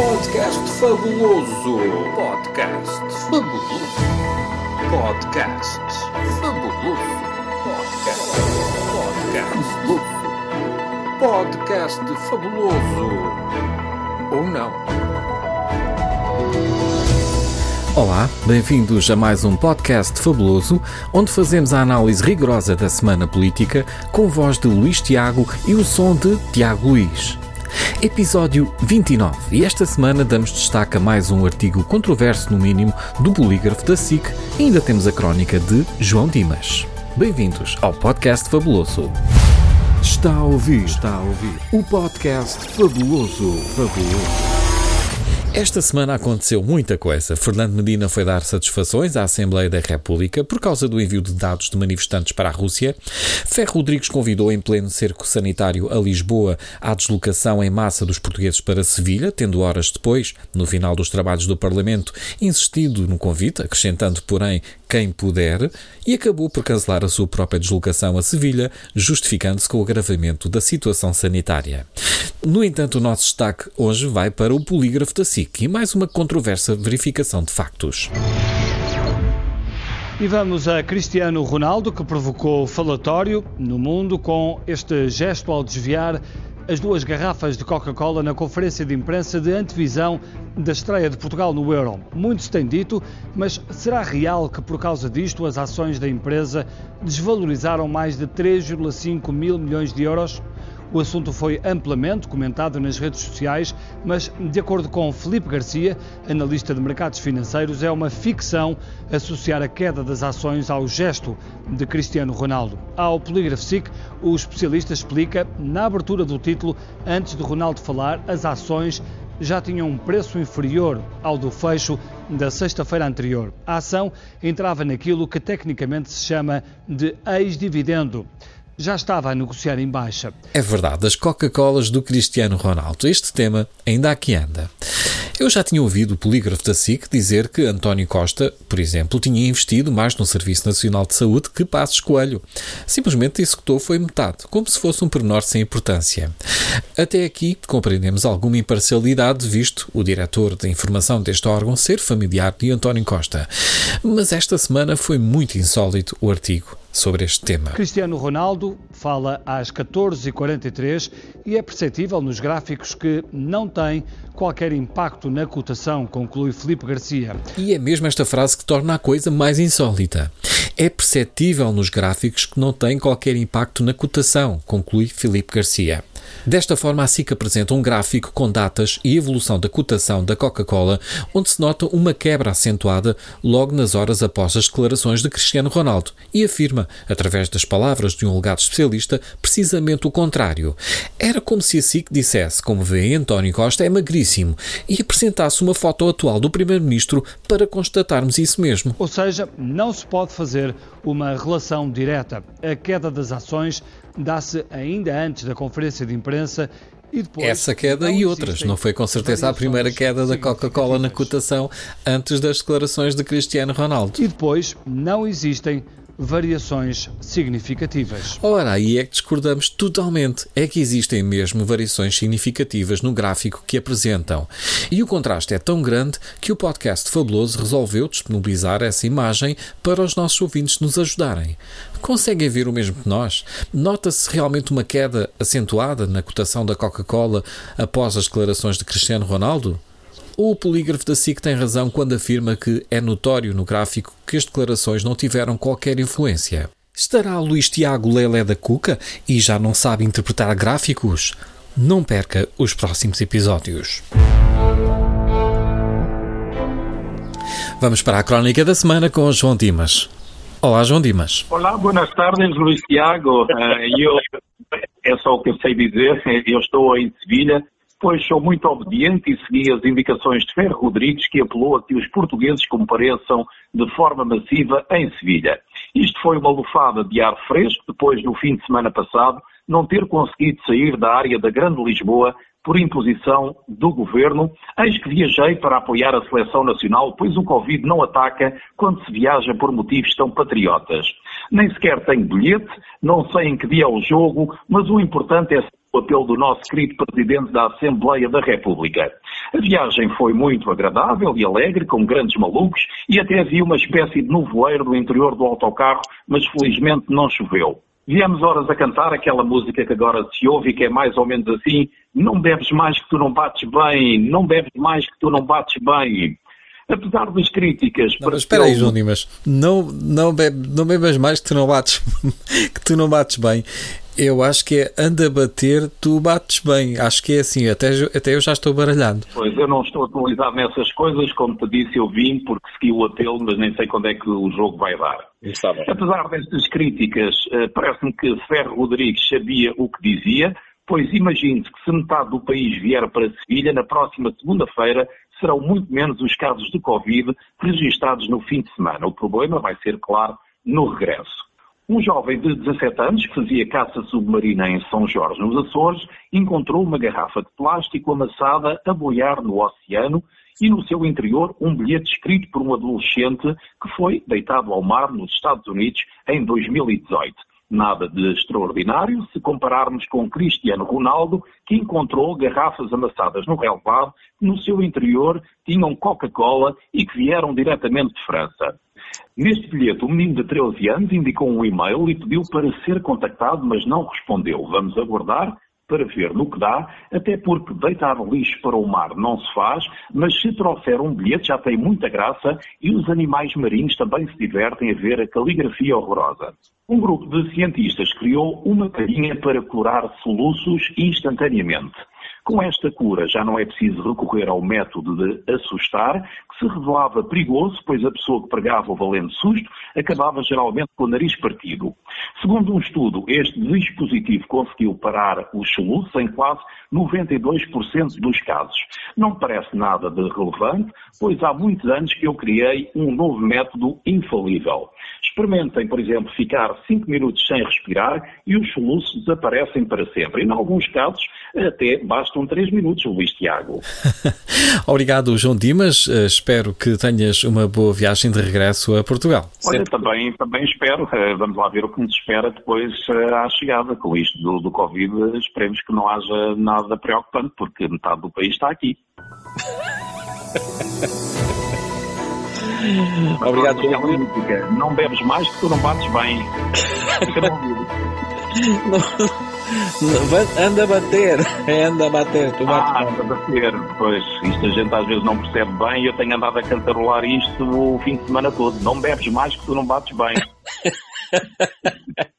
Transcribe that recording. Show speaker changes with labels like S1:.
S1: Podcast fabuloso. Podcast fabuloso. Podcast fabuloso. Podcast. Podcast. Podcast fabuloso. Ou não?
S2: Olá, bem-vindos a mais um podcast fabuloso, onde fazemos a análise rigorosa da semana política com voz de Luís Tiago e o som de Tiago Luís. Episódio 29 e esta semana damos destaque a mais um artigo controverso, no mínimo, do bolígrafo da SIC e ainda temos a crónica de João Dimas. Bem-vindos ao podcast fabuloso. Está a ouvir, está a ouvir o podcast fabuloso, fabuloso. Esta semana aconteceu muita coisa. Fernando Medina foi dar satisfações à Assembleia da República por causa do envio de dados de manifestantes para a Rússia. Ferro Rodrigues convidou em pleno cerco sanitário a Lisboa à deslocação em massa dos portugueses para Sevilha, tendo horas depois, no final dos trabalhos do Parlamento, insistido no convite, acrescentando, porém, quem puder, e acabou por cancelar a sua própria deslocação a Sevilha, justificando-se com o agravamento da situação sanitária. No entanto, o nosso destaque hoje vai para o polígrafo da SIC e mais uma controversa verificação de factos.
S3: E vamos a Cristiano Ronaldo, que provocou falatório no mundo com este gesto ao desviar as duas garrafas de Coca-Cola na conferência de imprensa de antevisão da estreia de Portugal no Euro. Muito se tem dito, mas será real que por causa disto as ações da empresa desvalorizaram mais de 3,5 mil milhões de euros? O assunto foi amplamente comentado nas redes sociais, mas, de acordo com Felipe Garcia, analista de mercados financeiros, é uma ficção associar a queda das ações ao gesto de Cristiano Ronaldo. Ao Polígrafo SIC, o especialista explica, na abertura do título, antes de Ronaldo falar, as ações já tinham um preço inferior ao do fecho da sexta-feira anterior. A ação entrava naquilo que tecnicamente se chama de ex-dividendo já estava a negociar em baixa.
S2: É verdade, as Coca-Colas do Cristiano Ronaldo. Este tema ainda aqui anda. Eu já tinha ouvido o polígrafo da SIC dizer que António Costa, por exemplo, tinha investido mais no Serviço Nacional de Saúde que Passos Coelho. Simplesmente executou foi metade, como se fosse um pormenor sem importância. Até aqui compreendemos alguma imparcialidade, visto o diretor de informação deste órgão ser familiar de António Costa. Mas esta semana foi muito insólito o artigo sobre este tema.
S3: Cristiano Ronaldo fala às 14h43 e é perceptível nos gráficos que não tem qualquer impacto na cotação, conclui Felipe Garcia.
S2: E é mesmo esta frase que torna a coisa mais insólita. É perceptível nos gráficos que não tem qualquer impacto na cotação, conclui Felipe Garcia. Desta forma, a SIC apresenta um gráfico com datas e evolução da cotação da Coca-Cola, onde se nota uma quebra acentuada logo nas horas após as declarações de Cristiano Ronaldo e afirma, através das palavras de um legado especialista, precisamente o contrário. Era como se a SIC dissesse, como vê António Costa, é magríssimo, e apresentasse uma foto atual do Primeiro-Ministro para constatarmos isso mesmo.
S3: Ou seja, não se pode fazer uma relação direta. A queda das ações dá-se ainda antes da conferência de imprensa e depois,
S2: Essa queda e outras. Não foi com certeza a primeira queda da Coca-Cola na cotação antes das declarações de Cristiano Ronaldo.
S3: E depois não existem variações significativas.
S2: Ora, aí é que discordamos totalmente. É que existem mesmo variações significativas no gráfico que apresentam. E o contraste é tão grande que o podcast Fabuloso resolveu disponibilizar essa imagem para os nossos ouvintes nos ajudarem. Conseguem ver o mesmo que nós? Nota-se realmente uma queda acentuada na cotação da Coca-Cola após as declarações de Cristiano Ronaldo? O polígrafo da SIC tem razão quando afirma que é notório no gráfico que as declarações não tiveram qualquer influência. Estará Luís Tiago Lelé da Cuca e já não sabe interpretar gráficos? Não perca os próximos episódios. Vamos para a crónica da semana com João Dimas. Olá, João Dimas.
S4: Olá, boas tardes, Luís Tiago. Uh, eu, é só o que eu sei dizer. Eu estou em Sevilha, pois sou muito obediente e segui as indicações de Ferro Rodrigues, que apelou a que os portugueses compareçam de forma massiva em Sevilha. Isto foi uma lufada de ar fresco depois do fim de semana passado não ter conseguido sair da área da Grande Lisboa por imposição do governo, eis que viajei para apoiar a seleção nacional, pois o Covid não ataca quando se viaja por motivos tão patriotas. Nem sequer tenho bilhete, não sei em que dia é o jogo, mas o importante é o apelo do nosso querido Presidente da Assembleia da República. A viagem foi muito agradável e alegre, com grandes malucos, e até havia uma espécie de nevoeiro do interior do autocarro, mas felizmente não choveu. Viemos horas a cantar aquela música que agora se ouve e que é mais ou menos assim: Não bebes mais que tu não bates bem, não bebes mais que tu não bates bem. Apesar das críticas.
S2: Não, mas espera aí, João Dimas. Não, não, bebe, não bebas mais que tu não bates, que tu não bates bem. Eu acho que é anda a bater, tu bates bem. Acho que é assim, até, até eu já estou baralhando.
S4: Pois, eu não estou atualizado nessas coisas. Como te disse, eu vim porque segui o apelo, mas nem sei quando é que o jogo vai dar. Apesar destas críticas, eh, parece-me que Ferro Rodrigues sabia o que dizia, pois imagine-se que se metade do país vier para Sevilha, na próxima segunda-feira serão muito menos os casos de Covid registados no fim de semana. O problema vai ser, claro, no regresso. Um jovem de 17 anos que fazia caça submarina em São Jorge, nos Açores, encontrou uma garrafa de plástico amassada a boiar no oceano e no seu interior um bilhete escrito por um adolescente que foi deitado ao mar nos Estados Unidos em 2018. Nada de extraordinário se compararmos com Cristiano Ronaldo, que encontrou garrafas amassadas no relevado que no seu interior tinham Coca-Cola e que vieram diretamente de França. Neste bilhete, o menino de 13 anos indicou um e-mail e pediu para ser contactado, mas não respondeu. Vamos aguardar para ver no que dá, até porque deitar lixo para o mar não se faz, mas se trouxer um bilhete já tem muita graça e os animais marinhos também se divertem a ver a caligrafia horrorosa. Um grupo de cientistas criou uma carinha para curar soluços instantaneamente. Com esta cura já não é preciso recorrer ao método de assustar, que se revelava perigoso, pois a pessoa que pregava o valente susto acabava geralmente com o nariz partido. Segundo um estudo, este dispositivo conseguiu parar os soluços em quase 92% dos casos. Não parece nada de relevante, pois há muitos anos que eu criei um novo método infalível. Experimentem, por exemplo, ficar 5 minutos sem respirar e os soluços desaparecem para sempre. E, em alguns casos, até bastam 3 minutos, Luís Tiago.
S2: Obrigado, João Dimas. Uh, espero que tenhas uma boa viagem de regresso a Portugal.
S4: Olha, também, também espero. Uh, vamos lá ver o que nos espera depois uh, à chegada. Com isto do, do Covid, esperemos que não haja nada preocupante, porque metade do país está aqui.
S2: Obrigado pela
S4: música. Não bebes mais que tu não bates bem. Fica no ouvido.
S2: Anda a bater, anda a bater, tu bates
S4: ah, anda a bater, pois, isto a gente às vezes não percebe bem, eu tenho andado a cantarolar isto o fim de semana todo, não bebes mais que tu não bates bem.